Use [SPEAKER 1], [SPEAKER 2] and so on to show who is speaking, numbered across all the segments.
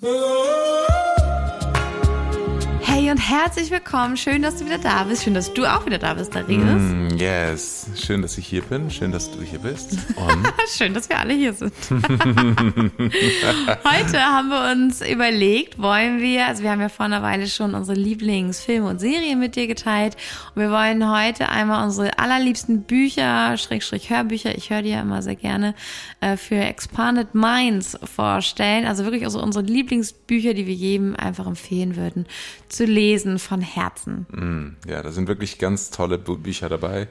[SPEAKER 1] Boo! Und herzlich willkommen. Schön, dass du wieder da bist. Schön, dass du auch wieder da bist, Darius.
[SPEAKER 2] Mm, yes. Schön, dass ich hier bin. Schön, dass du hier bist. Und
[SPEAKER 1] Schön, dass wir alle hier sind. Heute haben wir uns überlegt, wollen wir, also wir haben ja vor einer Weile schon unsere Lieblingsfilme und Serien mit dir geteilt und wir wollen heute einmal unsere allerliebsten Bücher, Schrägstrich Hörbücher, ich höre die ja immer sehr gerne, äh, für Expanded Minds vorstellen. Also wirklich also unsere Lieblingsbücher, die wir jedem einfach empfehlen würden, zu lesen von Herzen.
[SPEAKER 2] mm, ja, da sind wirklich ganz tolle Bücher dabei.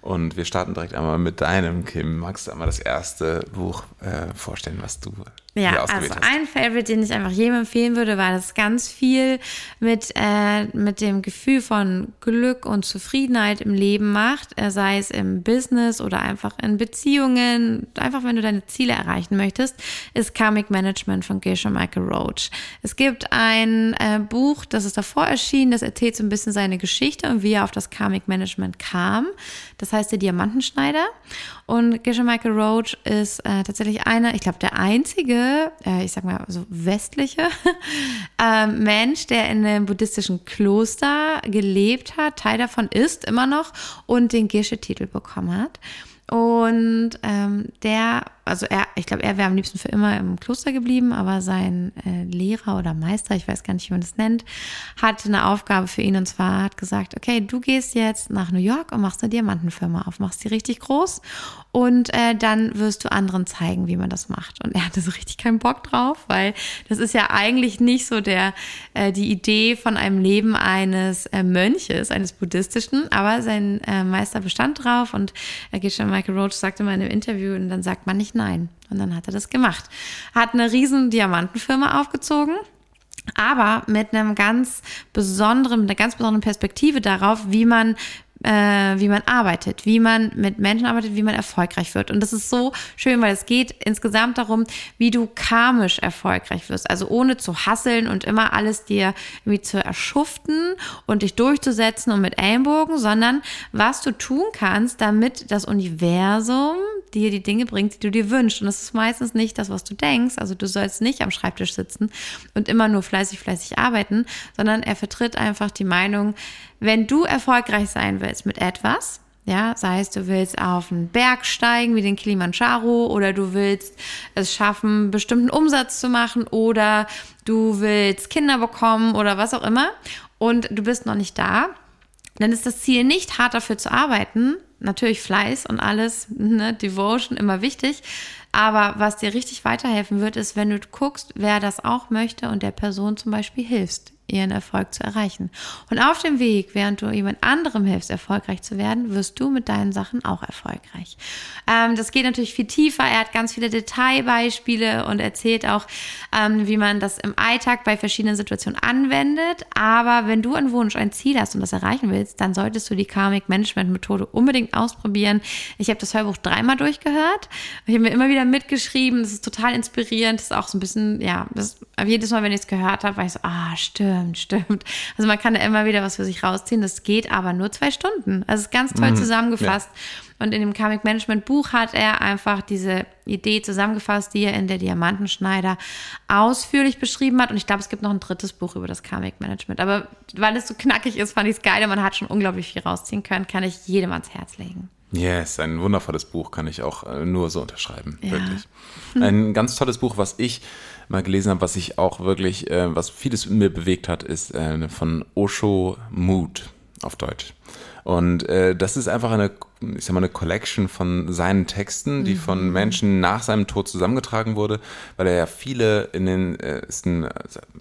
[SPEAKER 2] Und wir starten direkt einmal mit deinem, Kim. Magst du einmal das erste Buch äh, vorstellen, was du
[SPEAKER 1] Ja, also
[SPEAKER 2] hast?
[SPEAKER 1] ein Favorite, den ich einfach jedem empfehlen würde, weil das ganz viel mit, äh, mit dem Gefühl von Glück und Zufriedenheit im Leben macht, äh, sei es im Business oder einfach in Beziehungen, einfach wenn du deine Ziele erreichen möchtest, ist Karmic Management von Geshe Michael Roach. Es gibt ein äh, Buch, das ist davor erschienen, das erzählt so ein bisschen seine Geschichte und wie er auf das Karmic Management kam. Das heißt der Diamantenschneider. Und Geshe Michael Roach ist äh, tatsächlich einer, ich glaube, der einzige, äh, ich sag mal so westliche ähm, Mensch, der in einem buddhistischen Kloster gelebt hat, Teil davon ist immer noch und den Geshe-Titel bekommen hat. Und ähm, der, also er, ich glaube, er wäre am liebsten für immer im Kloster geblieben, aber sein äh, Lehrer oder Meister, ich weiß gar nicht, wie man das nennt, hatte eine Aufgabe für ihn und zwar hat gesagt, okay, du gehst jetzt nach New York und machst eine Diamantenfirma auf, machst die richtig groß und äh, dann wirst du anderen zeigen, wie man das macht. Und er hatte so richtig keinen Bock drauf, weil das ist ja eigentlich nicht so der äh, die Idee von einem Leben eines äh, Mönches, eines buddhistischen, aber sein äh, Meister bestand drauf und er geht schon Michael Roach sagte mal in einem Interview und dann sagt man nicht nein. Und dann hat er das gemacht. Hat eine riesen Diamantenfirma aufgezogen aber mit einem ganz besonderen, einer ganz besonderen Perspektive darauf, wie man äh, wie man arbeitet, wie man mit Menschen arbeitet, wie man erfolgreich wird. Und das ist so schön, weil es geht insgesamt darum, wie du karmisch erfolgreich wirst. Also ohne zu hasseln und immer alles dir irgendwie zu erschuften und dich durchzusetzen und mit Ellenbogen, sondern was du tun kannst, damit das Universum dir die Dinge bringt, die du dir wünschst. Und das ist meistens nicht das, was du denkst. Also du sollst nicht am Schreibtisch sitzen und immer nur fleißig, fleißig arbeiten, sondern er vertritt einfach die Meinung, wenn du erfolgreich sein willst mit etwas, ja, sei es du willst auf einen Berg steigen wie den Kilimanjaro oder du willst es schaffen, bestimmten Umsatz zu machen oder du willst Kinder bekommen oder was auch immer und du bist noch nicht da, dann ist das Ziel nicht hart dafür zu arbeiten, natürlich Fleiß und alles, ne, Devotion immer wichtig, aber was dir richtig weiterhelfen wird, ist, wenn du guckst, wer das auch möchte und der Person zum Beispiel hilfst ihren Erfolg zu erreichen. Und auf dem Weg, während du jemand anderem hilfst, erfolgreich zu werden, wirst du mit deinen Sachen auch erfolgreich. Ähm, das geht natürlich viel tiefer. Er hat ganz viele Detailbeispiele und erzählt auch, ähm, wie man das im Alltag bei verschiedenen Situationen anwendet. Aber wenn du einen Wunsch, ein Ziel hast und das erreichen willst, dann solltest du die Karmic Management Methode unbedingt ausprobieren. Ich habe das Hörbuch dreimal durchgehört. Ich habe mir immer wieder mitgeschrieben. Das ist total inspirierend. Das ist auch so ein bisschen, ja, das, jedes Mal, wenn ich es gehört habe, war ich so, ah, stimmt, stimmt. Also man kann da immer wieder was für sich rausziehen. Das geht aber nur zwei Stunden. Also es ist ganz toll zusammengefasst. Und in dem Karmic Management Buch hat er einfach diese Idee zusammengefasst, die er in der Diamantenschneider ausführlich beschrieben hat. Und ich glaube, es gibt noch ein drittes Buch über das Karmic Management. Aber weil es so knackig ist, fand ich es geil und man hat schon unglaublich viel rausziehen können, kann ich jedem ans Herz legen.
[SPEAKER 2] Yes, ein wundervolles Buch, kann ich auch äh, nur so unterschreiben,
[SPEAKER 1] Ja.
[SPEAKER 2] wirklich. Ein ganz tolles Buch, was ich mal gelesen habe, was ich auch wirklich, äh, was vieles in mir bewegt hat, ist äh, von Osho Mood auf Deutsch. Und äh, das ist einfach eine, ich sag mal, eine Collection von seinen Texten, die von Menschen nach seinem Tod zusammengetragen wurde, weil er ja viele in den, äh, ist ein,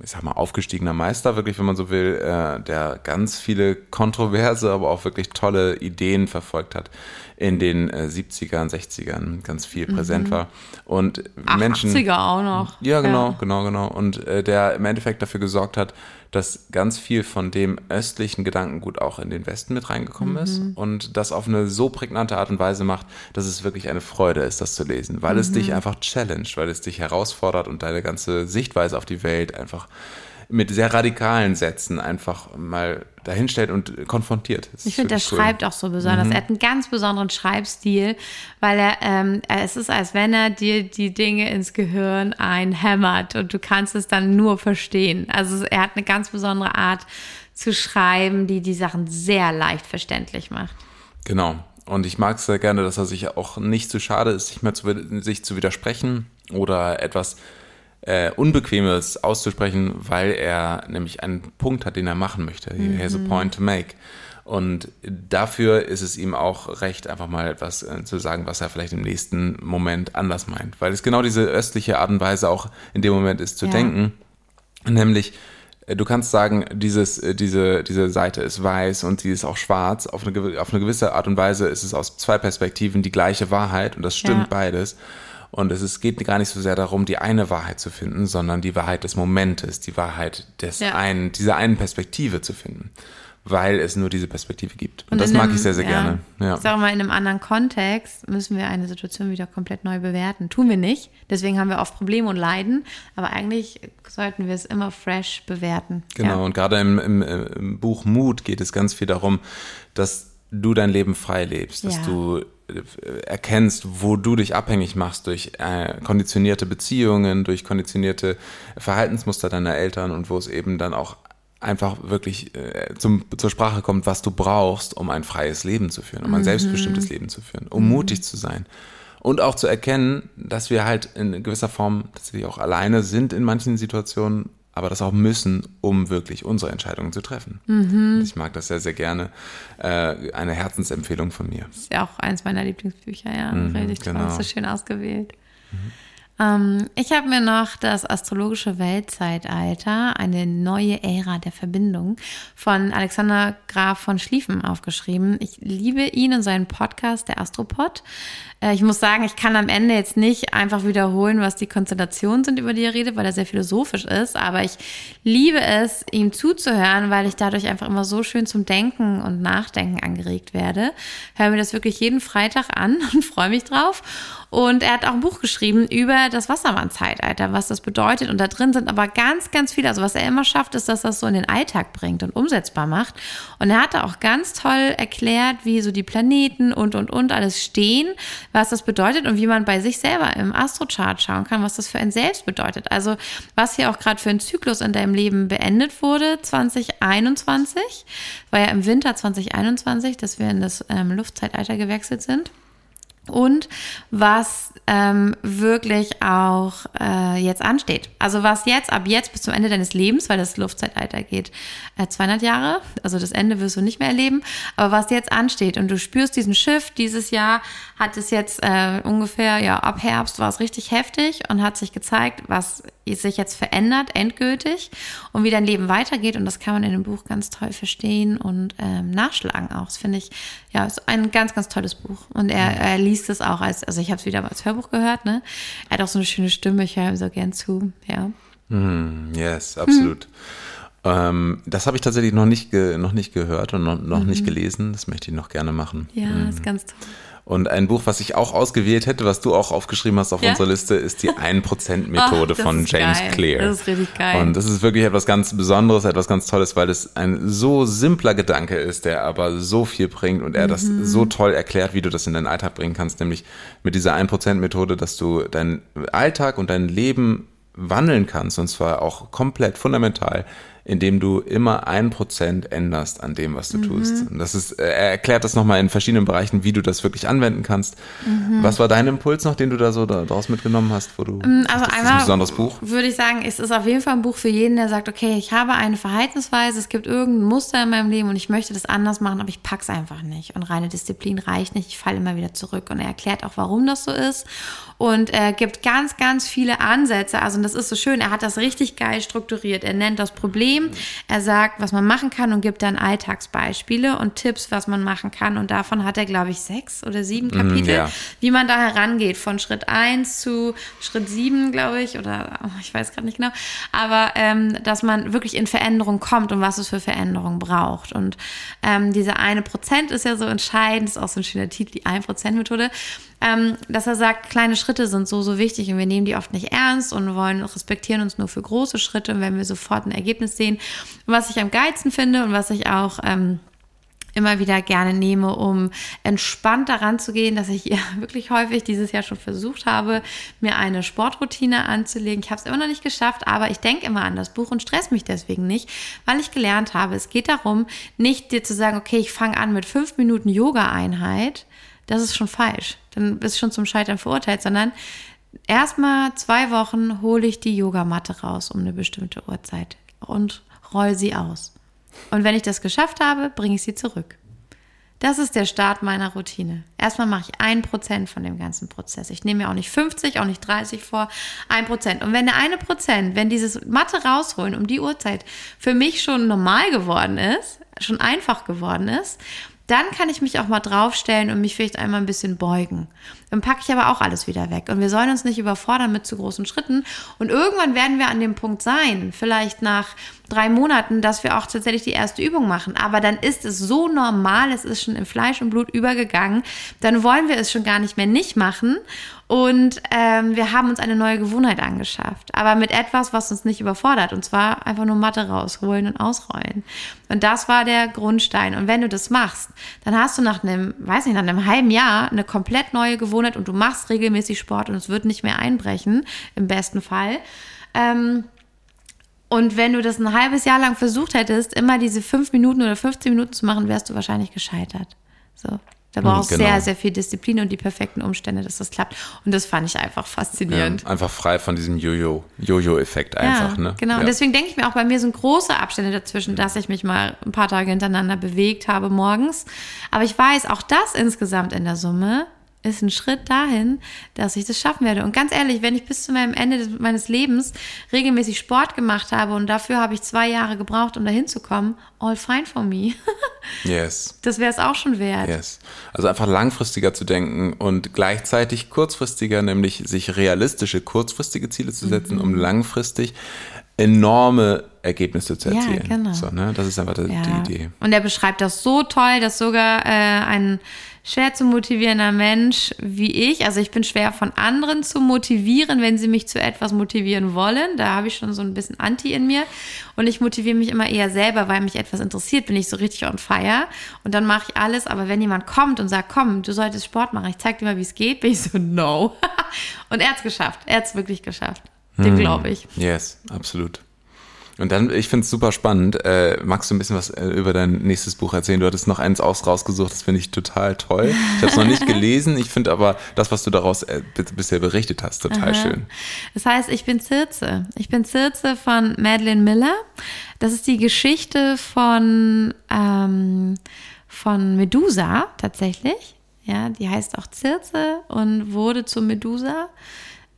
[SPEAKER 2] ich sag mal, aufgestiegener Meister, wirklich, wenn man so will, äh, der ganz viele kontroverse, aber auch wirklich tolle Ideen verfolgt hat in den äh, 70ern, 60ern, ganz viel präsent war. Und
[SPEAKER 1] Ach,
[SPEAKER 2] Menschen.
[SPEAKER 1] 80er auch noch.
[SPEAKER 2] Ja, genau, genau, genau. Und äh, der im Endeffekt dafür gesorgt hat, dass ganz viel von dem östlichen Gedankengut auch in den Westen mit reingekommen ist und das auf eine so prägnante Art und Weise macht, dass es wirklich eine Freude ist, das zu lesen, weil es dich einfach challenged, weil es dich herausfordert und deine ganze Sichtweise auf die Welt einfach mit sehr radikalen Sätzen einfach mal dahinstellt und konfrontiert.
[SPEAKER 1] Das ich finde, der cool. schreibt auch so besonders. Mhm. Er hat einen ganz besonderen Schreibstil, weil er, ähm, es ist, als wenn er dir die Dinge ins Gehirn einhämmert und du kannst es dann nur verstehen. Also er hat eine ganz besondere Art zu schreiben, die die Sachen sehr leicht verständlich macht.
[SPEAKER 2] Genau. Und ich mag es sehr gerne, dass er sich auch nicht zu schade ist, sich mehr zu, sich zu widersprechen oder etwas äh, Unbequemes auszusprechen, weil er nämlich einen Punkt hat, den er machen möchte. Mhm. He has a point to make. Und dafür ist es ihm auch recht, einfach mal etwas äh, zu sagen, was er vielleicht im nächsten Moment anders meint. Weil es genau diese östliche Art und Weise auch in dem Moment ist zu ja. denken. Nämlich, äh, du kannst sagen, dieses, äh, diese, diese Seite ist weiß und sie ist auch schwarz. Auf eine, auf eine gewisse Art und Weise ist es aus zwei Perspektiven die gleiche Wahrheit und das stimmt ja. beides. Und es ist, geht gar nicht so sehr darum, die eine Wahrheit zu finden, sondern die Wahrheit des Momentes, die Wahrheit des ja. einen, dieser einen Perspektive zu finden. Weil es nur diese Perspektive gibt. Und, Und das mag einem, ich sehr, sehr ja, gerne.
[SPEAKER 1] Ja. Ich sage mal, in einem anderen Kontext müssen wir eine Situation wieder komplett neu bewerten. Tun wir nicht. Deswegen haben wir oft Probleme und Leiden. Aber eigentlich sollten wir es immer fresh bewerten.
[SPEAKER 2] Genau. Ja. Und gerade im, im, im Buch Mut geht es ganz viel darum, dass du dein Leben frei lebst, dass ja. du erkennst, wo du dich abhängig machst durch äh, konditionierte Beziehungen, durch konditionierte Verhaltensmuster deiner Eltern und wo es eben dann auch einfach wirklich äh, zum, zur Sprache kommt, was du brauchst, um ein freies Leben zu führen, um ein mhm. selbstbestimmtes Leben zu führen, um mhm. mutig zu sein. Und auch zu erkennen, dass wir halt in gewisser Form tatsächlich auch alleine sind in manchen Situationen aber das auch müssen, um wirklich unsere Entscheidungen zu treffen. Mhm. Ich mag das sehr, sehr gerne. Äh, eine Herzensempfehlung von mir.
[SPEAKER 1] Das ist ja auch eins meiner Lieblingsbücher, ja. Mhm, Richtig genau. toll, so schön ausgewählt. Mhm. Ähm, ich habe mir noch das astrologische Weltzeitalter, eine neue Ära der Verbindung von Alexander Graf von Schlieffen aufgeschrieben. Ich liebe ihn und seinen Podcast, der Astropod. Äh, ich muss sagen, ich kann am Ende jetzt nicht einfach wiederholen, was die Konstellationen sind, über die er redet, weil er sehr philosophisch ist. Aber ich liebe es, ihm zuzuhören, weil ich dadurch einfach immer so schön zum Denken und Nachdenken angeregt werde. Höre mir das wirklich jeden Freitag an und freue mich drauf. Und er hat auch ein Buch geschrieben über das Wassermann-Zeitalter, was das bedeutet. Und da drin sind aber ganz, ganz viele. Also was er immer schafft, ist, dass das so in den Alltag bringt und umsetzbar macht. Und er hat da auch ganz toll erklärt, wie so die Planeten und, und, und alles stehen, was das bedeutet und wie man bei sich selber im Astrochart schauen kann, was das für ein Selbst bedeutet. Also was hier auch gerade für ein Zyklus in deinem Leben beendet wurde, 2021, war ja im Winter 2021, dass wir in das ähm, Luftzeitalter gewechselt sind und was ähm, wirklich auch äh, jetzt ansteht. Also was jetzt, ab jetzt bis zum Ende deines Lebens, weil das Luftzeitalter geht, äh, 200 Jahre, also das Ende wirst du nicht mehr erleben, aber was jetzt ansteht und du spürst diesen Shift, dieses Jahr hat es jetzt äh, ungefähr, ja, ab Herbst war es richtig heftig und hat sich gezeigt, was sich jetzt verändert, endgültig und wie dein Leben weitergeht und das kann man in dem Buch ganz toll verstehen und ähm, nachschlagen auch. Das finde ich, ja, ist ein ganz, ganz tolles Buch und er, er liest es auch als, also ich habe es wieder als Hörbuch gehört, ne? Er hat auch so eine schöne Stimme, ich höre ihm so gern zu, ja.
[SPEAKER 2] Mm, yes, absolut. Mm. Ähm, das habe ich tatsächlich noch nicht, noch nicht gehört und noch, noch mhm. nicht gelesen. Das möchte ich noch gerne machen.
[SPEAKER 1] Ja, mhm. ist ganz toll.
[SPEAKER 2] Und ein Buch, was ich auch ausgewählt hätte, was du auch aufgeschrieben hast auf ja? unserer Liste, ist die 1%-Methode von James
[SPEAKER 1] geil.
[SPEAKER 2] Clear.
[SPEAKER 1] Das ist richtig geil.
[SPEAKER 2] Und das ist wirklich etwas ganz Besonderes, etwas ganz Tolles, weil es ein so simpler Gedanke ist, der aber so viel bringt und er mhm. das so toll erklärt, wie du das in deinen Alltag bringen kannst, nämlich mit dieser 1%-Methode, dass du deinen Alltag und dein Leben wandeln kannst, und zwar auch komplett fundamental, indem du immer ein Prozent änderst an dem, was du mhm. tust. Und das ist, er erklärt das nochmal in verschiedenen Bereichen, wie du das wirklich anwenden kannst. Mhm. Was war dein Impuls noch, den du da so daraus mitgenommen hast, wo du
[SPEAKER 1] mm, also das einmal ein besonderes Buch? Würde ich sagen, es ist auf jeden Fall ein Buch für jeden, der sagt, okay, ich habe eine Verhaltensweise, es gibt irgendein Muster in meinem Leben und ich möchte das anders machen, aber ich pack's einfach nicht. Und reine Disziplin reicht nicht, ich falle immer wieder zurück. Und er erklärt auch, warum das so ist und er gibt ganz, ganz viele Ansätze. Also, und das ist so schön, er hat das richtig geil strukturiert. Er nennt das Problem, er sagt, was man machen kann und gibt dann Alltagsbeispiele und Tipps, was man machen kann. Und davon hat er, glaube ich, sechs oder sieben mhm, Kapitel, mm, ja. wie man da herangeht, von Schritt eins zu Schritt sieben, glaube ich, oder oh, ich weiß gerade nicht genau. Aber ähm, dass man wirklich in Veränderung kommt und was es für Veränderung braucht. Und ähm, diese eine Prozent ist ja so entscheidend, ist auch so ein schöner Titel, die Ein-Prozent-Methode ähm, dass er sagt, kleine Schritte sind so, so wichtig und wir nehmen die oft nicht ernst und wollen respektieren uns nur für große Schritte, wenn wir sofort ein Ergebnis sehen. Und was ich am geilsten finde und was ich auch ähm, immer wieder gerne nehme, um entspannt daran zu gehen, dass ich ja wirklich häufig dieses Jahr schon versucht habe, mir eine Sportroutine anzulegen. Ich habe es immer noch nicht geschafft, aber ich denke immer an das Buch und stress mich deswegen nicht, weil ich gelernt habe, es geht darum, nicht dir zu sagen, okay, ich fange an mit fünf Minuten Yoga-Einheit. Das ist schon falsch. Dann bist du schon zum Scheitern verurteilt, sondern erstmal zwei Wochen hole ich die Yogamatte raus um eine bestimmte Uhrzeit und roll sie aus. Und wenn ich das geschafft habe, bringe ich sie zurück. Das ist der Start meiner Routine. Erstmal mache ich ein Prozent von dem ganzen Prozess. Ich nehme mir auch nicht 50, auch nicht 30 vor, ein Prozent. Und wenn der eine Prozent, wenn dieses Mathe rausholen um die Uhrzeit für mich schon normal geworden ist, schon einfach geworden ist, dann kann ich mich auch mal draufstellen und mich vielleicht einmal ein bisschen beugen. Dann packe ich aber auch alles wieder weg. Und wir sollen uns nicht überfordern mit zu großen Schritten. Und irgendwann werden wir an dem Punkt sein, vielleicht nach drei Monaten, dass wir auch tatsächlich die erste Übung machen. Aber dann ist es so normal, es ist schon in Fleisch und Blut übergegangen. Dann wollen wir es schon gar nicht mehr nicht machen. Und ähm, wir haben uns eine neue Gewohnheit angeschafft. Aber mit etwas, was uns nicht überfordert. Und zwar einfach nur Matte rausholen und ausrollen. Und das war der Grundstein. Und wenn du das machst, dann hast du nach einem, weiß nicht, nach einem halben Jahr eine komplett neue Gewohnheit und du machst regelmäßig Sport und es wird nicht mehr einbrechen, im besten Fall. Ähm, und wenn du das ein halbes Jahr lang versucht hättest, immer diese fünf Minuten oder 15 Minuten zu machen, wärst du wahrscheinlich gescheitert. So. Da brauchst du genau. sehr, sehr viel Disziplin und die perfekten Umstände, dass das klappt. Und das fand ich einfach faszinierend.
[SPEAKER 2] Ja, einfach frei von diesem Jojo, Jojo-Effekt einfach,
[SPEAKER 1] ja,
[SPEAKER 2] ne?
[SPEAKER 1] Genau. Ja. Und deswegen denke ich mir auch, bei mir sind große Abstände dazwischen, dass ich mich mal ein paar Tage hintereinander bewegt habe morgens. Aber ich weiß, auch das insgesamt in der Summe ist ein Schritt dahin, dass ich das schaffen werde. Und ganz ehrlich, wenn ich bis zu meinem Ende des, meines Lebens regelmäßig Sport gemacht habe und dafür habe ich zwei Jahre gebraucht, um dahin zu kommen, all fine for me.
[SPEAKER 2] yes.
[SPEAKER 1] Das wäre es auch schon wert.
[SPEAKER 2] Yes. Also einfach langfristiger zu denken und gleichzeitig kurzfristiger, nämlich sich realistische kurzfristige Ziele zu setzen, mhm. um langfristig enorme Ergebnisse zu erzielen. Ja, genau. So, ne? Das ist einfach die, ja. die Idee.
[SPEAKER 1] Und er beschreibt das so toll, dass sogar äh, ein schwer zu motivierender Mensch wie ich. Also ich bin schwer von anderen zu motivieren, wenn sie mich zu etwas motivieren wollen. Da habe ich schon so ein bisschen Anti in mir. Und ich motiviere mich immer eher selber, weil mich etwas interessiert, bin ich so richtig on fire. Und dann mache ich alles. Aber wenn jemand kommt und sagt, komm, du solltest Sport machen, ich zeig dir mal, wie es geht, bin ich so, no. und er hat es geschafft. Er hat es wirklich geschafft. Dem hm. glaube ich.
[SPEAKER 2] Yes, absolut. Und dann, ich finde es super spannend. Äh, magst du ein bisschen was äh, über dein nächstes Buch erzählen? Du hattest noch eins aus rausgesucht, das finde ich total toll. Ich habe es noch nicht gelesen. Ich finde aber das, was du daraus äh, bisher berichtet hast, total Aha. schön.
[SPEAKER 1] Das heißt, ich bin Circe. Ich bin Circe von Madeleine Miller. Das ist die Geschichte von, ähm, von Medusa tatsächlich. Ja, die heißt auch Circe und wurde zu Medusa.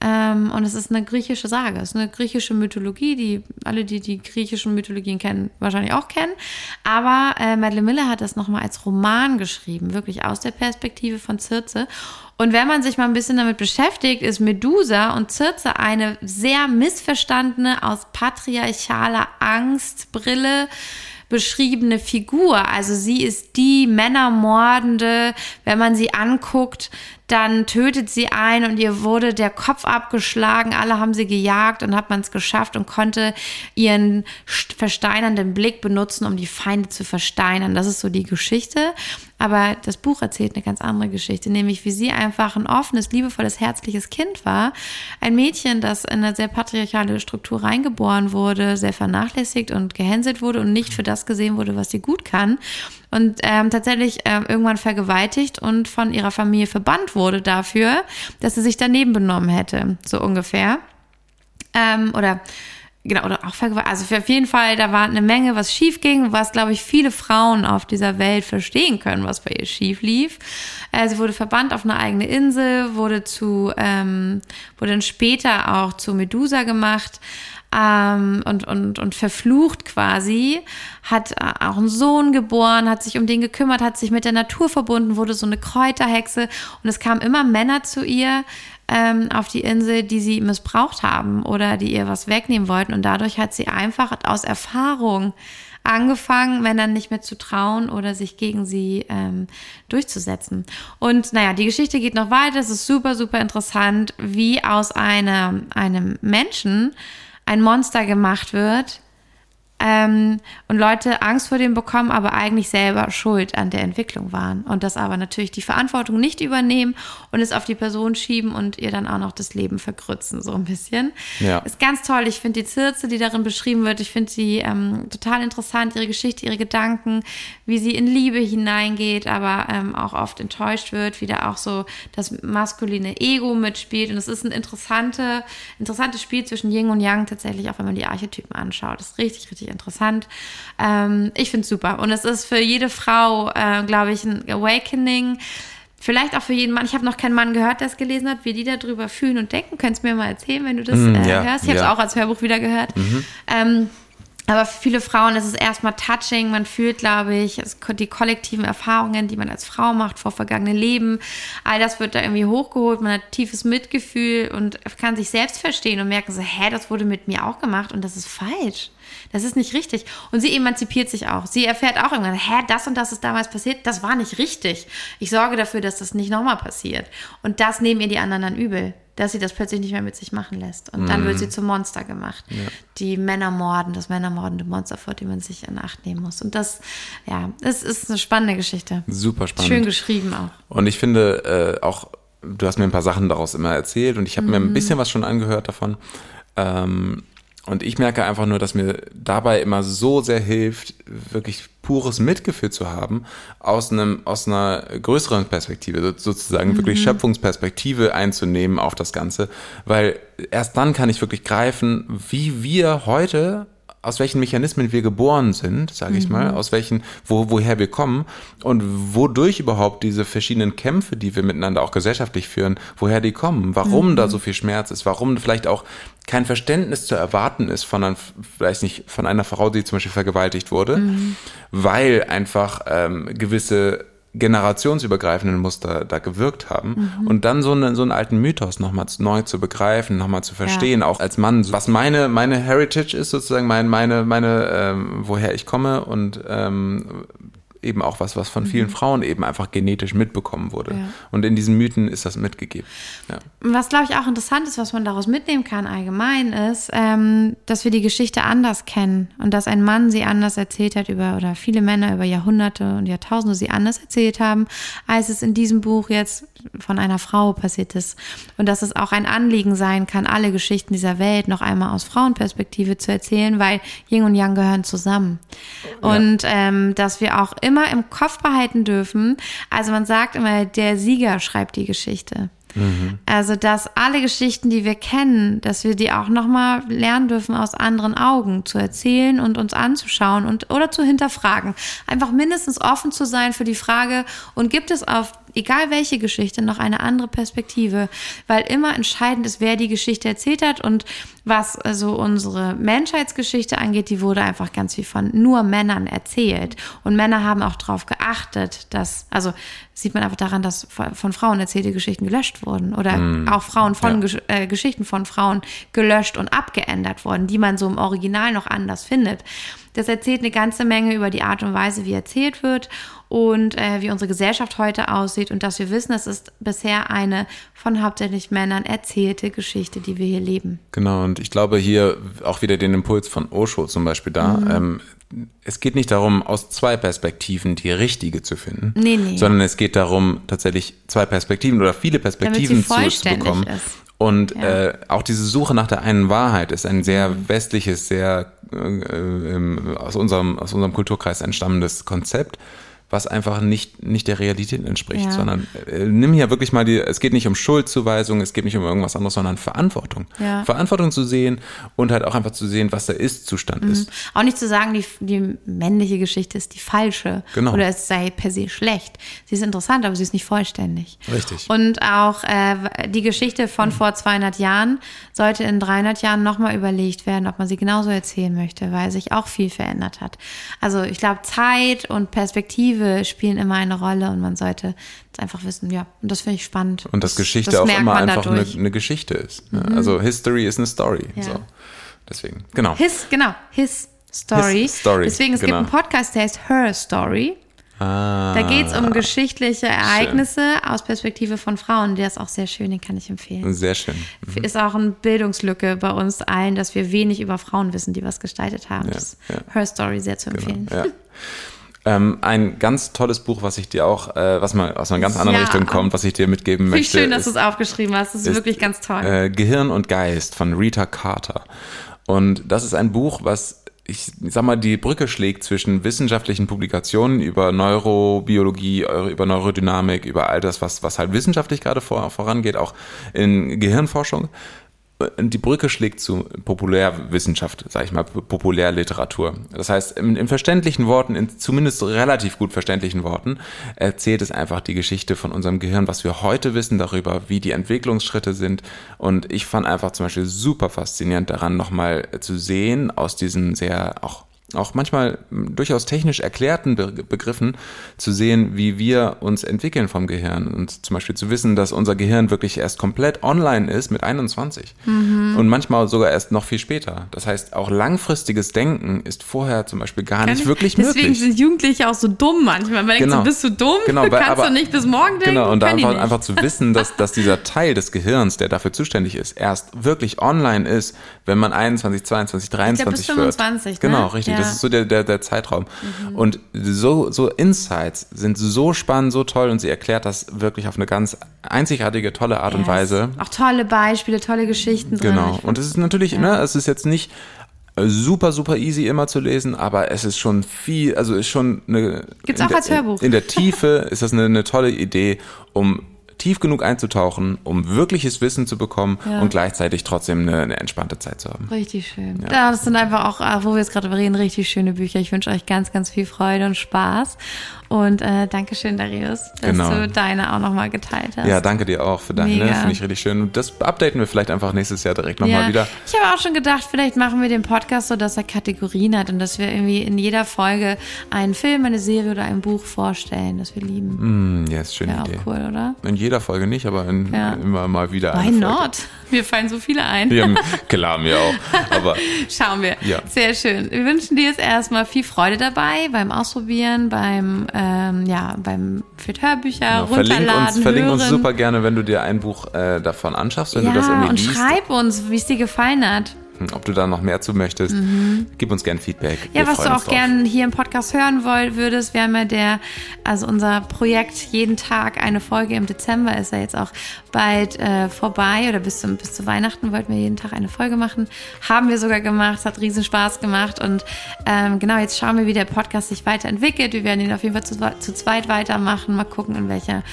[SPEAKER 1] Ähm, und es ist eine griechische Sage, es ist eine griechische Mythologie, die alle, die die griechischen Mythologien kennen, wahrscheinlich auch kennen. Aber äh, Madeleine Miller hat das nochmal als Roman geschrieben, wirklich aus der Perspektive von Circe. Und wenn man sich mal ein bisschen damit beschäftigt, ist Medusa und Circe eine sehr missverstandene, aus patriarchaler Angstbrille beschriebene Figur. Also sie ist die Männermordende, wenn man sie anguckt, dann tötet sie ein und ihr wurde der Kopf abgeschlagen. Alle haben sie gejagt und hat man es geschafft und konnte ihren versteinernden Blick benutzen, um die Feinde zu versteinern. Das ist so die Geschichte. Aber das Buch erzählt eine ganz andere Geschichte, nämlich wie sie einfach ein offenes, liebevolles, herzliches Kind war. Ein Mädchen, das in eine sehr patriarchale Struktur reingeboren wurde, sehr vernachlässigt und gehänselt wurde und nicht für das gesehen wurde, was sie gut kann und ähm, tatsächlich äh, irgendwann vergewaltigt und von ihrer Familie verbannt wurde dafür, dass sie sich daneben benommen hätte, so ungefähr. Ähm, oder genau, oder auch vergewaltigt. Also für auf jeden Fall, da war eine Menge, was schief ging, was, glaube ich, viele Frauen auf dieser Welt verstehen können, was bei ihr schief lief. Äh, sie wurde verbannt auf eine eigene Insel, wurde zu, ähm, wurde dann später auch zu Medusa gemacht ähm, und, und, und verflucht quasi, hat äh, auch einen Sohn geboren, hat sich um den gekümmert, hat sich mit der Natur verbunden, wurde so eine Kräuterhexe und es kamen immer Männer zu ihr, ähm, auf die Insel, die sie missbraucht haben oder die ihr was wegnehmen wollten. Und dadurch hat sie einfach aus Erfahrung angefangen, dann nicht mehr zu trauen oder sich gegen sie ähm, durchzusetzen. Und naja, die Geschichte geht noch weiter. Es ist super, super interessant, wie aus einem, einem Menschen ein Monster gemacht wird, ähm, und Leute Angst vor dem bekommen, aber eigentlich selber schuld an der Entwicklung waren und das aber natürlich die Verantwortung nicht übernehmen und es auf die Person schieben und ihr dann auch noch das Leben verkrützen, so ein bisschen. Ja. Ist ganz toll. Ich finde die Zirze, die darin beschrieben wird, ich finde sie ähm, total interessant, ihre Geschichte, ihre Gedanken, wie sie in Liebe hineingeht, aber ähm, auch oft enttäuscht wird, wie da auch so das maskuline Ego mitspielt und es ist ein interessante, interessantes Spiel zwischen Yin und Yang tatsächlich, auch wenn man die Archetypen anschaut. Das ist richtig, richtig interessant. Ähm, ich finde es super. Und es ist für jede Frau, äh, glaube ich, ein Awakening. Vielleicht auch für jeden Mann. Ich habe noch keinen Mann gehört, der es gelesen hat, wie die darüber fühlen und denken. Könntest du mir mal erzählen, wenn du das mm, äh, ja, hörst? Ich habe es ja. auch als Hörbuch wieder gehört. Mhm. Ähm, aber für viele Frauen ist es erstmal touching. Man fühlt, glaube ich, die kollektiven Erfahrungen, die man als Frau macht vor vergangenen Leben. All das wird da irgendwie hochgeholt. Man hat tiefes Mitgefühl und kann sich selbst verstehen und merken so, hä, das wurde mit mir auch gemacht und das ist falsch. Das ist nicht richtig. Und sie emanzipiert sich auch. Sie erfährt auch irgendwann, hä, das und das ist damals passiert, das war nicht richtig. Ich sorge dafür, dass das nicht nochmal passiert. Und das nehmen ihr die anderen dann übel, dass sie das plötzlich nicht mehr mit sich machen lässt. Und dann wird sie mhm. zum Monster gemacht. Ja. Die Männer morden, das männermordende Monster, vor dem man sich in Acht nehmen muss. Und das, ja, es ist eine spannende Geschichte.
[SPEAKER 2] Super spannend.
[SPEAKER 1] Schön geschrieben auch.
[SPEAKER 2] Und ich finde äh, auch, du hast mir ein paar Sachen daraus immer erzählt und ich habe mhm. mir ein mhm. bisschen was schon angehört davon. Ähm, und ich merke einfach nur, dass mir dabei immer so sehr hilft, wirklich pures Mitgefühl zu haben, aus einem, aus einer größeren Perspektive, sozusagen mhm. wirklich Schöpfungsperspektive einzunehmen auf das Ganze, weil erst dann kann ich wirklich greifen, wie wir heute aus welchen Mechanismen wir geboren sind, sage ich mhm. mal, aus welchen, wo, woher wir kommen und wodurch überhaupt diese verschiedenen Kämpfe, die wir miteinander auch gesellschaftlich führen, woher die kommen, warum mhm. da so viel Schmerz ist, warum vielleicht auch kein Verständnis zu erwarten ist von, einem, vielleicht nicht, von einer Frau, die zum Beispiel vergewaltigt wurde, mhm. weil einfach ähm, gewisse generationsübergreifenden Muster da gewirkt haben mhm. und dann so, eine, so einen alten Mythos nochmal neu zu begreifen, nochmal zu verstehen, ja. auch als Mann, was meine, meine Heritage ist sozusagen, mein, meine, meine, ähm, woher ich komme und ähm, eben auch was, was von vielen mhm. Frauen eben einfach genetisch mitbekommen wurde. Ja. Und in diesen Mythen ist das mitgegeben. Ja.
[SPEAKER 1] Was, glaube ich, auch interessant ist, was man daraus mitnehmen kann allgemein, ist, ähm, dass wir die Geschichte anders kennen und dass ein Mann sie anders erzählt hat über, oder viele Männer über Jahrhunderte und Jahrtausende sie anders erzählt haben, als es in diesem Buch jetzt von einer Frau passiert ist. Und dass es auch ein Anliegen sein kann, alle Geschichten dieser Welt noch einmal aus Frauenperspektive zu erzählen, weil Yin und Yang gehören zusammen. Ja. Und ähm, dass wir auch immer immer im Kopf behalten dürfen. Also man sagt immer, der Sieger schreibt die Geschichte. Mhm. Also, dass alle Geschichten, die wir kennen, dass wir die auch nochmal lernen dürfen, aus anderen Augen zu erzählen und uns anzuschauen und oder zu hinterfragen. Einfach mindestens offen zu sein für die Frage, und gibt es auf egal welche Geschichte, noch eine andere Perspektive, weil immer entscheidend ist, wer die Geschichte erzählt hat und was also unsere Menschheitsgeschichte angeht, die wurde einfach ganz viel von nur Männern erzählt und Männer haben auch darauf geachtet, dass, also sieht man einfach daran, dass von Frauen erzählte Geschichten gelöscht wurden oder mm, auch Frauen von ja. Gesch äh, Geschichten von Frauen gelöscht und abgeändert wurden, die man so im Original noch anders findet. Das erzählt eine ganze Menge über die Art und Weise, wie erzählt wird und äh, wie unsere Gesellschaft heute aussieht und dass wir wissen, es ist bisher eine von hauptsächlich Männern erzählte Geschichte, die wir hier leben.
[SPEAKER 2] Genau, und ich glaube hier auch wieder den Impuls von Osho zum Beispiel da. Mhm. Ähm, es geht nicht darum, aus zwei Perspektiven die richtige zu finden, nee, nee. sondern es geht darum, tatsächlich zwei Perspektiven oder viele Perspektiven zu, zu, bekommen. Ist. Und ja. äh, auch diese Suche nach der einen Wahrheit ist ein sehr mhm. westliches, sehr äh, äh, aus, unserem, aus unserem Kulturkreis entstammendes Konzept was einfach nicht, nicht der Realität entspricht, ja. sondern äh, nimm hier wirklich mal die, es geht nicht um Schuldzuweisung, es geht nicht um irgendwas anderes, sondern Verantwortung. Ja. Verantwortung zu sehen und halt auch einfach zu sehen, was der Ist-Zustand mhm. ist.
[SPEAKER 1] Auch nicht zu sagen, die, die männliche Geschichte ist die falsche genau. oder es sei per se schlecht. Sie ist interessant, aber sie ist nicht vollständig.
[SPEAKER 2] Richtig.
[SPEAKER 1] Und auch äh, die Geschichte von mhm. vor 200 Jahren sollte in 300 Jahren nochmal überlegt werden, ob man sie genauso erzählen möchte, weil sich auch viel verändert hat. Also ich glaube, Zeit und Perspektive Perspektive spielen immer eine Rolle und man sollte das einfach wissen, ja, und das finde ich spannend.
[SPEAKER 2] Und dass Geschichte das auch immer einfach eine, eine, Geschichte ist. Ne? Mhm. Also History ist eine Story. Ja. So. Deswegen, genau.
[SPEAKER 1] His, genau, his Story. His Story. Deswegen, es genau. gibt einen Podcast, der heißt Her Story. Ah, da geht es um geschichtliche Ereignisse schön. aus Perspektive von Frauen. Der ist auch sehr schön, den kann ich empfehlen.
[SPEAKER 2] Sehr schön.
[SPEAKER 1] Mhm. Ist auch eine Bildungslücke bei uns allen, dass wir wenig über Frauen wissen, die was gestaltet haben. Ja, das ja. Her Story sehr zu genau, empfehlen. Genau, ja.
[SPEAKER 2] Ähm, ein ganz tolles Buch, was ich dir auch, äh, was mal aus einer ganz anderen ja. Richtung kommt, was ich dir mitgeben möchte.
[SPEAKER 1] Wie schön, dass du es aufgeschrieben hast. Das ist, ist wirklich ganz toll.
[SPEAKER 2] Äh, Gehirn und Geist von Rita Carter. Und das ist ein Buch, was ich sag mal, die Brücke schlägt zwischen wissenschaftlichen Publikationen über Neurobiologie, über Neurodynamik, über all das, was, was halt wissenschaftlich gerade vor, vorangeht, auch in Gehirnforschung die Brücke schlägt zu Populärwissenschaft, sage ich mal, Populärliteratur. Das heißt, in, in, verständlichen Worten, in zumindest relativ gut verständlichen Worten, erzählt es einfach die Geschichte von unserem Gehirn, was wir heute wissen darüber, wie die Entwicklungsschritte sind. Und ich fand einfach zum Beispiel super faszinierend daran, nochmal zu sehen, aus diesen sehr auch auch manchmal durchaus technisch erklärten Be Begriffen zu sehen, wie wir uns entwickeln vom Gehirn. Und zum Beispiel zu wissen, dass unser Gehirn wirklich erst komplett online ist mit 21 mhm. und manchmal sogar erst noch viel später. Das heißt, auch langfristiges Denken ist vorher zum Beispiel gar nicht ich, wirklich
[SPEAKER 1] deswegen
[SPEAKER 2] möglich.
[SPEAKER 1] Deswegen sind Jugendliche auch so dumm manchmal. Man genau. denkt so, bist du dumm?
[SPEAKER 2] Genau,
[SPEAKER 1] Kannst
[SPEAKER 2] aber,
[SPEAKER 1] du nicht bis morgen denken?
[SPEAKER 2] Genau, und da einfach, einfach zu wissen, dass, dass dieser Teil des Gehirns, der dafür zuständig ist, erst wirklich online ist, wenn man 21, 22, 23 ich glaub, bis 25, wird. Genau, richtig. Ja. Das ist so der, der, der Zeitraum. Mhm. Und so, so Insights sind so spannend, so toll und sie erklärt das wirklich auf eine ganz einzigartige, tolle Art yes. und Weise.
[SPEAKER 1] Auch tolle Beispiele, tolle Geschichten
[SPEAKER 2] drin. Genau. Und es ist natürlich, ja. ne, es ist jetzt nicht super, super easy immer zu lesen, aber es ist schon viel, also ist schon eine.
[SPEAKER 1] Gibt's auch der, als Hörbuch.
[SPEAKER 2] In, in der Tiefe ist das eine, eine tolle Idee, um tief genug einzutauchen, um wirkliches Wissen zu bekommen ja. und gleichzeitig trotzdem eine, eine, entspannte Zeit zu haben.
[SPEAKER 1] Richtig schön. Ja. ja das sind einfach auch, äh, wo wir jetzt gerade reden, richtig schöne Bücher. Ich wünsche euch ganz, ganz viel Freude und Spaß. Und äh, Dankeschön, Darius, dass genau. du deine auch nochmal geteilt hast.
[SPEAKER 2] Ja, danke dir auch für deine. Ne? Finde ich richtig schön. Und das updaten wir vielleicht einfach nächstes Jahr direkt nochmal ja. wieder.
[SPEAKER 1] Ich habe auch schon gedacht, vielleicht machen wir den Podcast so, dass er Kategorien hat und dass wir irgendwie in jeder Folge einen Film, eine Serie oder ein Buch vorstellen, das wir lieben.
[SPEAKER 2] Mm, ja, ist schöne
[SPEAKER 1] Idee. Auch cool, oder?
[SPEAKER 2] In jeder Folge nicht, aber in, ja. immer mal wieder.
[SPEAKER 1] Why not? Mir fallen so viele ein.
[SPEAKER 2] Ja, klar, mir auch. Aber
[SPEAKER 1] Schauen wir. Ja. Sehr schön. Wir wünschen dir jetzt erstmal viel Freude dabei beim Ausprobieren, beim, ähm, ja, beim für Hörbücher, ja, runterladen,
[SPEAKER 2] verlink uns, verlink
[SPEAKER 1] uns
[SPEAKER 2] super gerne, wenn du dir ein Buch äh, davon anschaffst, wenn ja, du das irgendwie
[SPEAKER 1] und
[SPEAKER 2] liest.
[SPEAKER 1] schreib uns, wie es dir gefallen hat.
[SPEAKER 2] Hm, ob du da noch mehr zu möchtest. Mhm. Gib uns gern Feedback.
[SPEAKER 1] Ja, Wir was du auch gern hier im Podcast hören wollt, würdest, wir haben ja der, also unser Projekt jeden Tag eine Folge im Dezember ist ja jetzt auch bald äh, vorbei oder bis, zum, bis zu Weihnachten wollten wir jeden Tag eine Folge machen. Haben wir sogar gemacht, hat riesen Spaß gemacht und ähm, genau, jetzt schauen wir, wie der Podcast sich weiterentwickelt. Wir werden ihn auf jeden Fall zu, zu zweit weitermachen, mal gucken, in, welcher,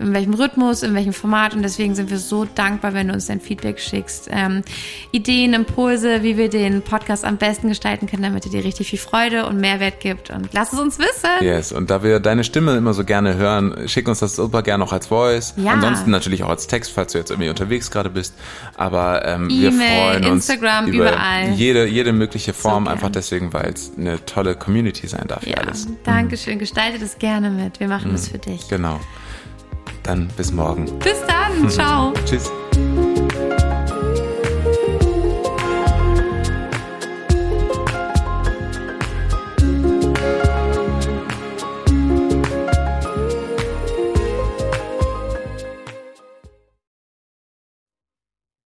[SPEAKER 1] in welchem Rhythmus, in welchem Format und deswegen sind wir so dankbar, wenn du uns dein Feedback schickst. Ähm, Ideen, Impulse, Impulse, wie wir den Podcast am besten gestalten können, damit er dir richtig viel Freude und Mehrwert gibt. Und lass es uns wissen.
[SPEAKER 2] Yes, und da wir deine Stimme immer so gerne hören, schick uns das super gerne auch als Voice. Ja. Ansonsten natürlich auch als Text, falls du jetzt irgendwie unterwegs gerade bist. Aber ähm, wir freuen uns
[SPEAKER 1] Instagram,
[SPEAKER 2] über
[SPEAKER 1] überall.
[SPEAKER 2] jede, jede mögliche Form, so einfach deswegen, weil es eine tolle Community sein darf
[SPEAKER 1] ja,
[SPEAKER 2] alles.
[SPEAKER 1] Dankeschön, gestalte das gerne mit. Wir machen mhm. das für dich.
[SPEAKER 2] Genau. Dann bis morgen.
[SPEAKER 1] Bis dann. Ciao.
[SPEAKER 2] Tschüss.